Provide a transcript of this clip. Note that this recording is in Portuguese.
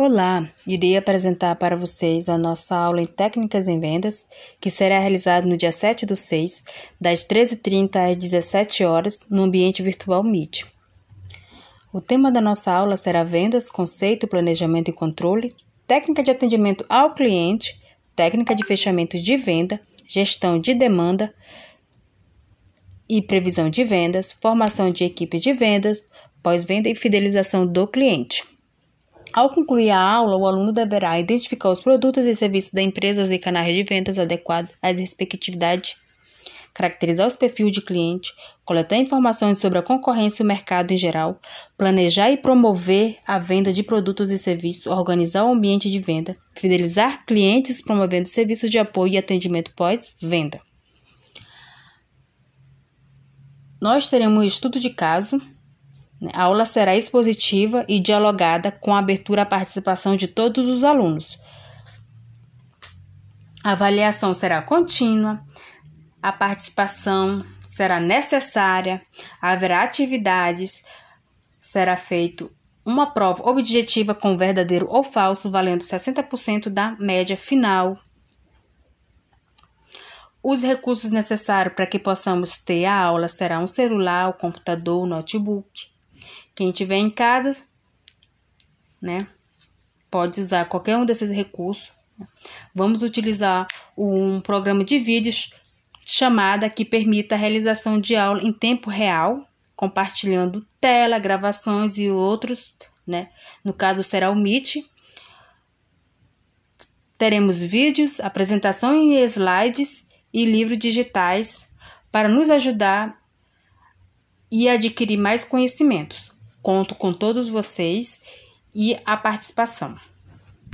Olá, irei apresentar para vocês a nossa aula em Técnicas em Vendas, que será realizada no dia 7 do 6, das 13h30 às 17 horas no ambiente virtual Meet. O tema da nossa aula será Vendas, Conceito, Planejamento e Controle, Técnica de Atendimento ao Cliente, Técnica de Fechamento de Venda, Gestão de Demanda e Previsão de Vendas, Formação de Equipe de Vendas, Pós-Venda e Fidelização do Cliente. Ao concluir a aula, o aluno deverá identificar os produtos e serviços da empresa e canais de vendas adequados às respectividades, caracterizar os perfis de cliente, coletar informações sobre a concorrência e o mercado em geral, planejar e promover a venda de produtos e serviços, organizar o ambiente de venda, fidelizar clientes promovendo serviços de apoio e atendimento pós-venda. Nós teremos estudo de caso a aula será expositiva e dialogada com abertura à participação de todos os alunos. A avaliação será contínua, a participação será necessária, haverá atividades, será feito uma prova objetiva com verdadeiro ou falso, valendo 60% da média final. Os recursos necessários para que possamos ter a aula serão um celular, o computador, o notebook. Quem tiver em casa, né, pode usar qualquer um desses recursos. Vamos utilizar um programa de vídeos chamada que permita a realização de aula em tempo real, compartilhando tela, gravações e outros, né? No caso será o Meet. Teremos vídeos, apresentação em slides e livros digitais para nos ajudar e adquirir mais conhecimentos. Conto com todos vocês e a participação.